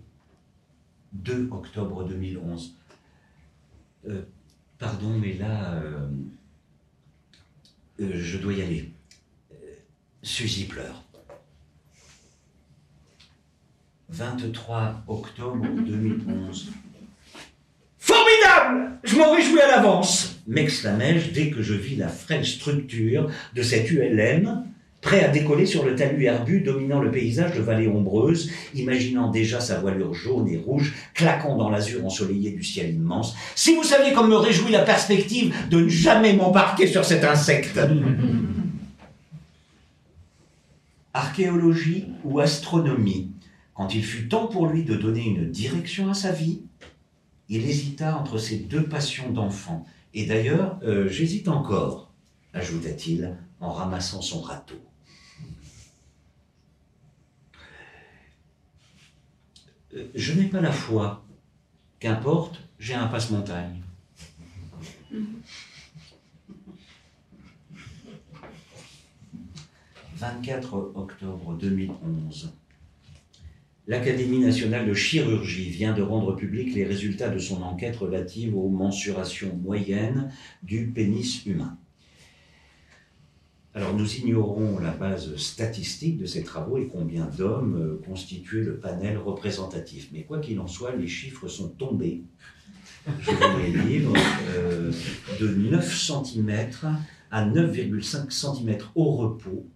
2 octobre 2011. Euh, pardon, mais là, euh, euh, je dois y aller. Suzy pleure. 23 octobre 2011. Formidable Je m'en réjouis à l'avance m'exclamai-je dès que je vis la frêle structure de cette ULM prêt à décoller sur le talus herbu dominant le paysage de vallée ombreuse, imaginant déjà sa voilure jaune et rouge claquant dans l'azur ensoleillé du ciel immense. Si vous saviez comme me réjouit la perspective de ne jamais m'embarquer sur cet insecte archéologie ou astronomie. Quand il fut temps pour lui de donner une direction à sa vie, il hésita entre ces deux passions d'enfant. Et d'ailleurs, euh, j'hésite encore, ajouta-t-il en ramassant son râteau. Je n'ai pas la foi. Qu'importe, j'ai un passe-montagne. 24 octobre 2011. L'Académie nationale de chirurgie vient de rendre public les résultats de son enquête relative aux mensurations moyennes du pénis humain. Alors nous ignorons la base statistique de ces travaux et combien d'hommes euh, constituaient le panel représentatif. Mais quoi qu'il en soit, les chiffres sont tombés. Je vais les euh, de 9 cm à 9,5 cm au repos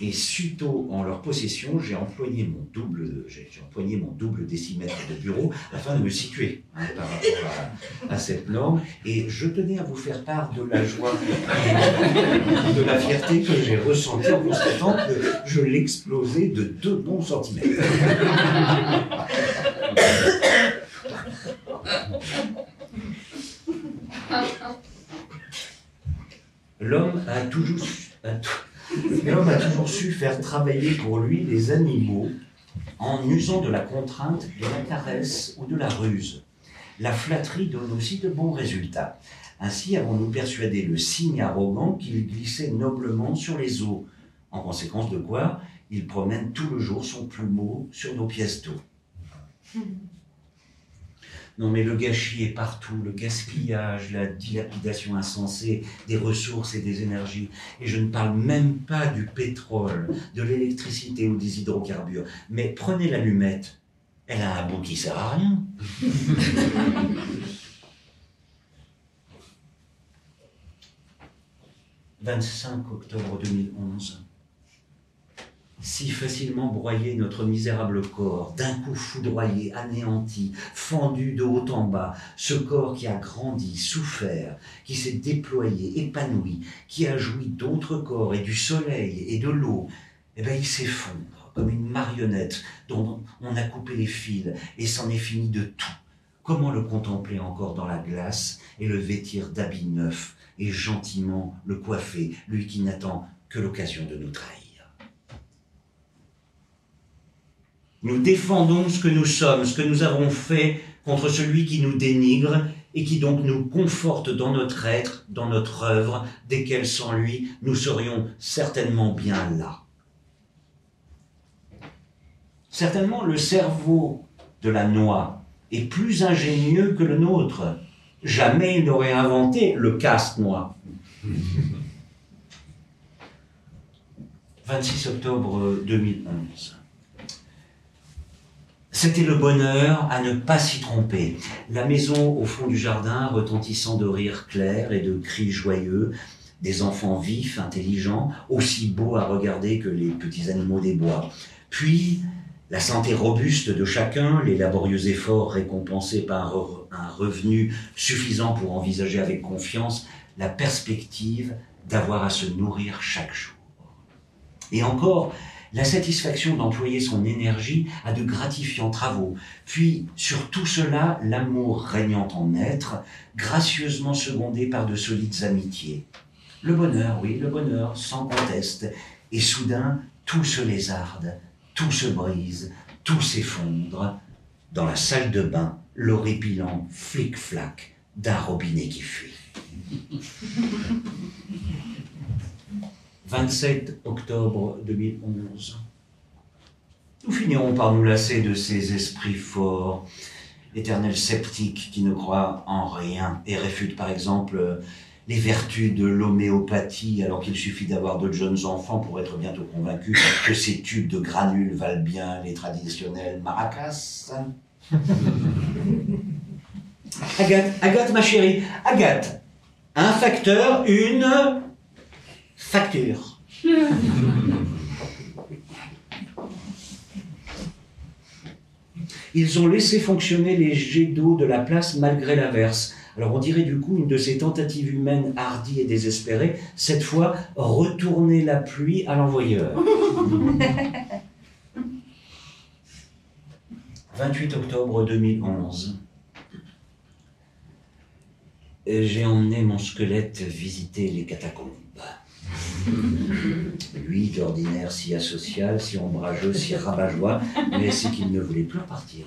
et suto en leur possession, j'ai employé mon double, employé mon double décimètre de bureau afin de me situer hein, par rapport à, cette norme. Et je tenais à vous faire part de la joie, de la fierté que j'ai ressentie en constatant que je l'explosais de deux bons centimètres. L'homme a toujours, a L'homme a toujours su faire travailler pour lui les animaux en usant de la contrainte, de la caresse ou de la ruse. La flatterie donne aussi de bons résultats. Ainsi avons-nous persuadé le cygne arrogant qu'il glissait noblement sur les eaux, en conséquence de quoi il promène tout le jour son plumeau sur nos pièces d'eau. Non, mais le gâchis est partout, le gaspillage, la dilapidation insensée des ressources et des énergies. Et je ne parle même pas du pétrole, de l'électricité ou des hydrocarbures. Mais prenez l'allumette, elle a un bout qui sert à rien. 25 octobre 2011 si facilement broyé notre misérable corps, d'un coup foudroyé, anéanti, fendu de haut en bas, ce corps qui a grandi, souffert, qui s'est déployé, épanoui, qui a joui d'autres corps et du soleil et de l'eau, eh bien il s'effondre comme une marionnette dont on a coupé les fils et s'en est fini de tout. Comment le contempler encore dans la glace et le vêtir d'habits neufs et gentiment le coiffer, lui qui n'attend que l'occasion de nous trahir? Nous défendons ce que nous sommes, ce que nous avons fait contre celui qui nous dénigre et qui donc nous conforte dans notre être, dans notre œuvre, desquels sans lui nous serions certainement bien là. Certainement le cerveau de la noix est plus ingénieux que le nôtre. Jamais il n'aurait inventé le casse-noix. 26 octobre 2011. C'était le bonheur à ne pas s'y tromper. La maison au fond du jardin retentissant de rires clairs et de cris joyeux, des enfants vifs, intelligents, aussi beaux à regarder que les petits animaux des bois. Puis, la santé robuste de chacun, les laborieux efforts récompensés par un revenu suffisant pour envisager avec confiance la perspective d'avoir à se nourrir chaque jour. Et encore, la satisfaction d'employer son énergie à de gratifiants travaux, puis sur tout cela l'amour régnant en être, gracieusement secondé par de solides amitiés. Le bonheur, oui, le bonheur, sans conteste, et soudain tout se lézarde, tout se brise, tout s'effondre, dans la salle de bain, l'horripilant flic-flac d'un robinet qui fuit. 27 octobre 2011. Nous finirons par nous lasser de ces esprits forts, éternels sceptiques qui ne croient en rien et réfutent par exemple les vertus de l'homéopathie alors qu'il suffit d'avoir de jeunes enfants pour être bientôt convaincus que ces tubes de granules valent bien les traditionnels maracas. Agathe, Agathe ma chérie, Agathe, un facteur, une facture. Ils ont laissé fonctionner les jets d'eau de la place malgré l'averse, Alors on dirait du coup une de ces tentatives humaines hardies et désespérées, cette fois retourner la pluie à l'envoyeur. 28 octobre 2011. J'ai emmené mon squelette visiter les catacombes. Lui, d'ordinaire si asocial, si ombrageux, si rabat-joie, mais c'est qu'il ne voulait plus repartir.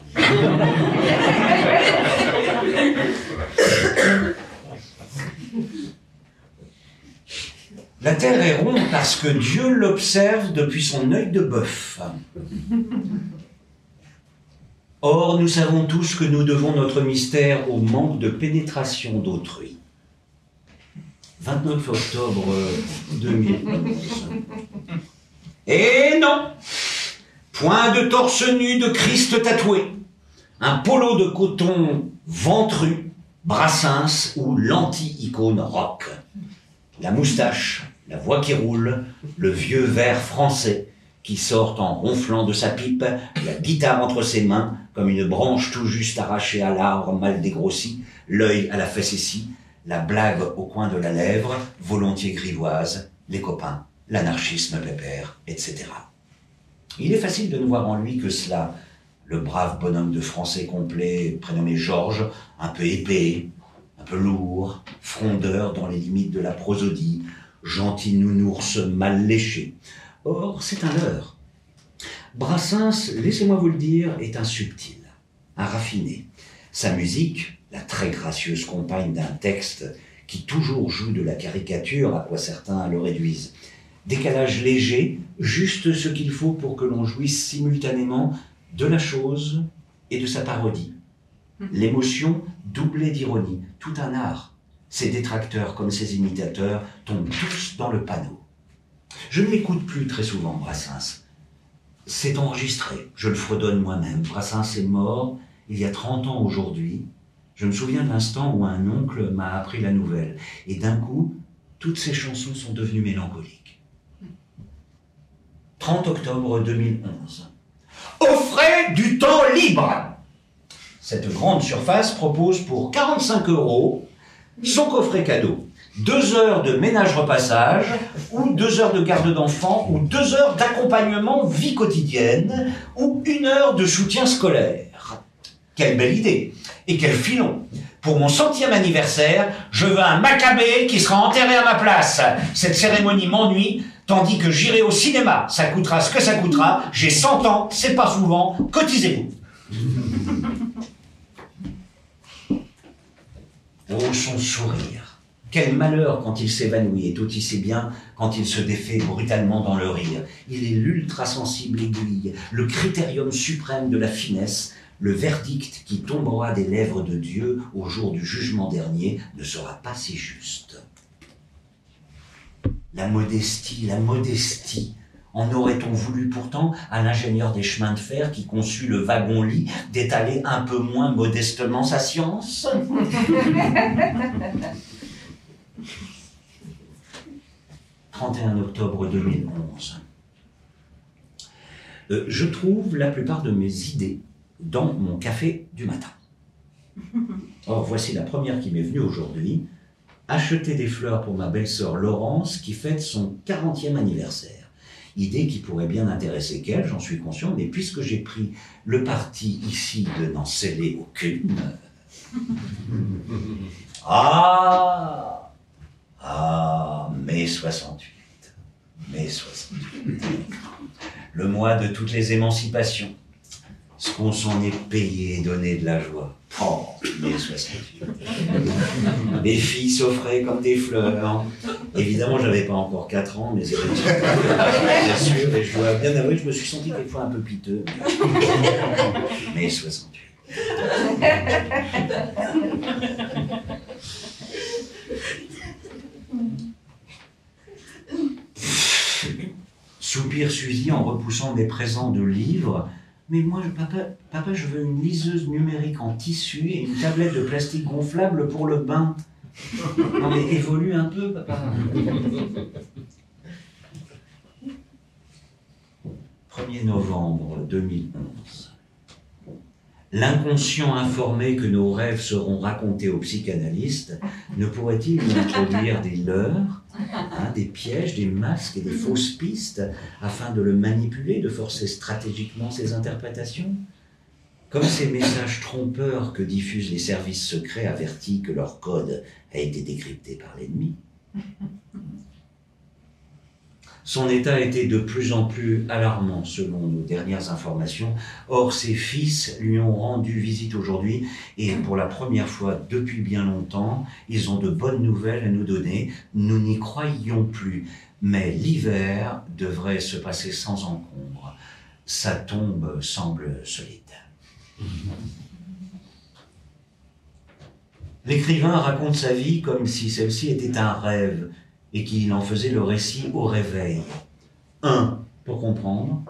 La terre est ronde parce que Dieu l'observe depuis son œil de bœuf. Or, nous savons tous que nous devons notre mystère au manque de pénétration d'autrui. 29 octobre 2011. Et non Point de torse nu de Christ tatoué, un polo de coton ventru, Brassens ou l'anti-icône rock. La moustache, la voix qui roule, le vieux verre français qui sort en ronflant de sa pipe, la guitare entre ses mains, comme une branche tout juste arrachée à l'arbre mal dégrossi, l'œil à la ici, la blague au coin de la lèvre, volontiers grivoise, les copains, l'anarchisme pépère, etc. Il est facile de ne voir en lui que cela, le brave bonhomme de français complet, prénommé Georges, un peu épais, un peu lourd, frondeur dans les limites de la prosodie, gentil nounours mal léché. Or, c'est un leurre. Brassens, laissez-moi vous le dire, est un subtil, un raffiné. Sa musique, la très gracieuse compagne d'un texte qui toujours joue de la caricature, à quoi certains le réduisent. Décalage léger, juste ce qu'il faut pour que l'on jouisse simultanément de la chose et de sa parodie. L'émotion doublée d'ironie, tout un art. Ses détracteurs comme ses imitateurs tombent tous dans le panneau. Je ne l'écoute plus très souvent, Brassens. C'est enregistré, je le fredonne moi-même. Brassens est mort il y a 30 ans aujourd'hui, je me souviens de l'instant où un oncle m'a appris la nouvelle. Et d'un coup, toutes ces chansons sont devenues mélancoliques. 30 octobre 2011. Offrez du temps libre Cette grande surface propose pour 45 euros son coffret cadeau. Deux heures de ménage-repassage, ou deux heures de garde d'enfants, ou deux heures d'accompagnement vie quotidienne, ou une heure de soutien scolaire. Quelle belle idée et quel filon Pour mon centième anniversaire, je veux un macabé qui sera enterré à ma place. Cette cérémonie m'ennuie, tandis que j'irai au cinéma. Ça coûtera ce que ça coûtera. J'ai 100 ans, c'est pas souvent. Cotisez-vous. Oh, son sourire. Quel malheur quand il s'évanouit, et tout sait bien quand il se défait brutalement dans le rire. Il est l'ultra-sensible aiguille, le critérium suprême de la finesse, le verdict qui tombera des lèvres de Dieu au jour du jugement dernier ne sera pas si juste. La modestie, la modestie. En aurait-on voulu pourtant à l'ingénieur des chemins de fer qui conçut le wagon-lit d'étaler un peu moins modestement sa science? 31 octobre 2011. Euh, je trouve la plupart de mes idées dans mon café du matin. Or, voici la première qui m'est venue aujourd'hui. Acheter des fleurs pour ma belle-sœur Laurence qui fête son 40e anniversaire. Idée qui pourrait bien intéresser qu'elle, j'en suis conscient, mais puisque j'ai pris le parti ici de n'en sceller aucune. Ah Ah Mai 68. Mai 68. Le mois de toutes les émancipations ce qu'on s'en est payé et donné de la joie. Oh, les 68. Les filles s'offraient comme des fleurs. Évidemment, j'avais pas encore 4 ans, mais bien sûr, et je dois bien avouer je me suis senti quelquefois un peu piteux. Mais 68. Soupire Suzy en repoussant des présents de livres mais moi, papa, papa, je veux une liseuse numérique en tissu et une tablette de plastique gonflable pour le bain. Non mais évolue un peu, papa. 1er novembre 2011. L'inconscient informé que nos rêves seront racontés aux psychanalystes ne pourrait-il nous introduire des leurres, hein, des pièges, des masques et des fausses pistes afin de le manipuler, de forcer stratégiquement ses interprétations? Comme ces messages trompeurs que diffusent les services secrets avertis que leur code a été décrypté par l'ennemi. Son état était de plus en plus alarmant selon nos dernières informations. Or, ses fils lui ont rendu visite aujourd'hui et pour la première fois depuis bien longtemps, ils ont de bonnes nouvelles à nous donner. Nous n'y croyions plus, mais l'hiver devrait se passer sans encombre. Sa tombe semble solide. L'écrivain raconte sa vie comme si celle-ci était un rêve, et qu'il en faisait le récit au réveil. Un, pour comprendre.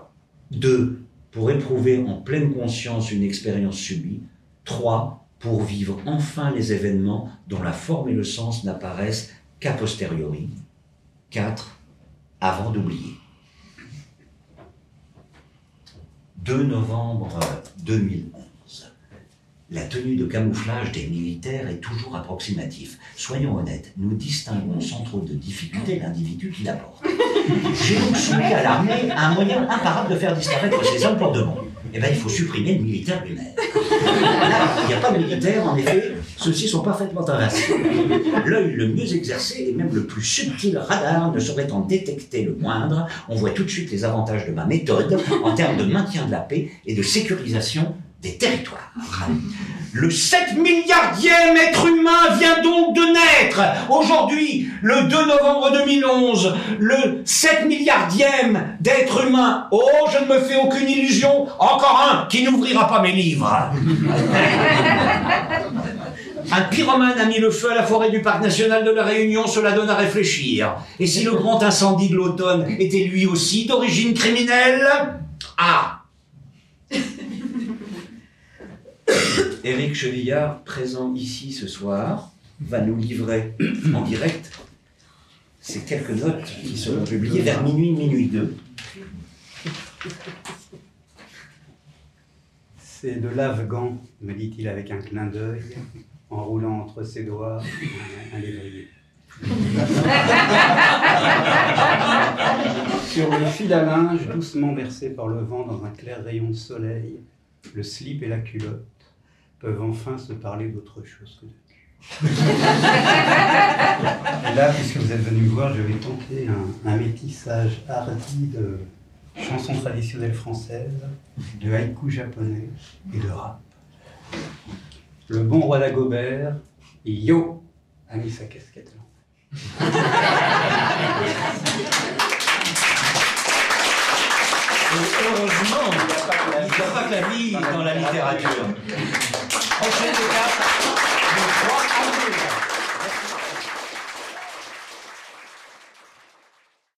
Deux, pour éprouver en pleine conscience une expérience subie. Trois, pour vivre enfin les événements dont la forme et le sens n'apparaissent qu'a posteriori. Quatre, avant d'oublier. 2 novembre 2011 la tenue de camouflage des militaires est toujours approximative. Soyons honnêtes, nous distinguons sans trop de difficulté l'individu qui la porte. J'ai donc soumis à l'armée un moyen imparable de faire disparaître ces hommes pour de bon. Eh bien, il faut supprimer le militaire lui-même. il n'y a pas de militaire, en effet, ceux-ci sont parfaitement invincibles. L'œil le mieux exercé et même le plus subtil radar ne saurait en détecter le moindre. On voit tout de suite les avantages de ma méthode en termes de maintien de la paix et de sécurisation des territoires. Le 7 milliardième être humain vient donc de naître. Aujourd'hui, le 2 novembre 2011, le 7 milliardième d'être humain. Oh, je ne me fais aucune illusion. Encore un qui n'ouvrira pas mes livres. Un pyromane a mis le feu à la forêt du parc national de la Réunion, cela donne à réfléchir. Et si le grand incendie de l'automne était lui aussi d'origine criminelle? Ah Éric Chevillard, présent ici ce soir, va nous livrer en direct ces quelques notes qui seront publiées vers minuit, minuit 2. C'est de l'Afghan, me dit-il avec un clin d'œil, en roulant entre ses doigts un, lévrier. Sur le fil à linge, doucement bercé par le vent dans un clair rayon de soleil, le slip et la culotte peuvent enfin se parler d'autre chose que de cul. et là, puisque vous êtes venu me voir, je vais tenter un, métissage hardi de chansons traditionnelles françaises, de haïku japonais et de rap. Le bon roi d'Agobert, Yo, a mis sa casquette là. heureusement, il n'y a pas que la vie dans la littérature. Prochaine étape, le 3 avril.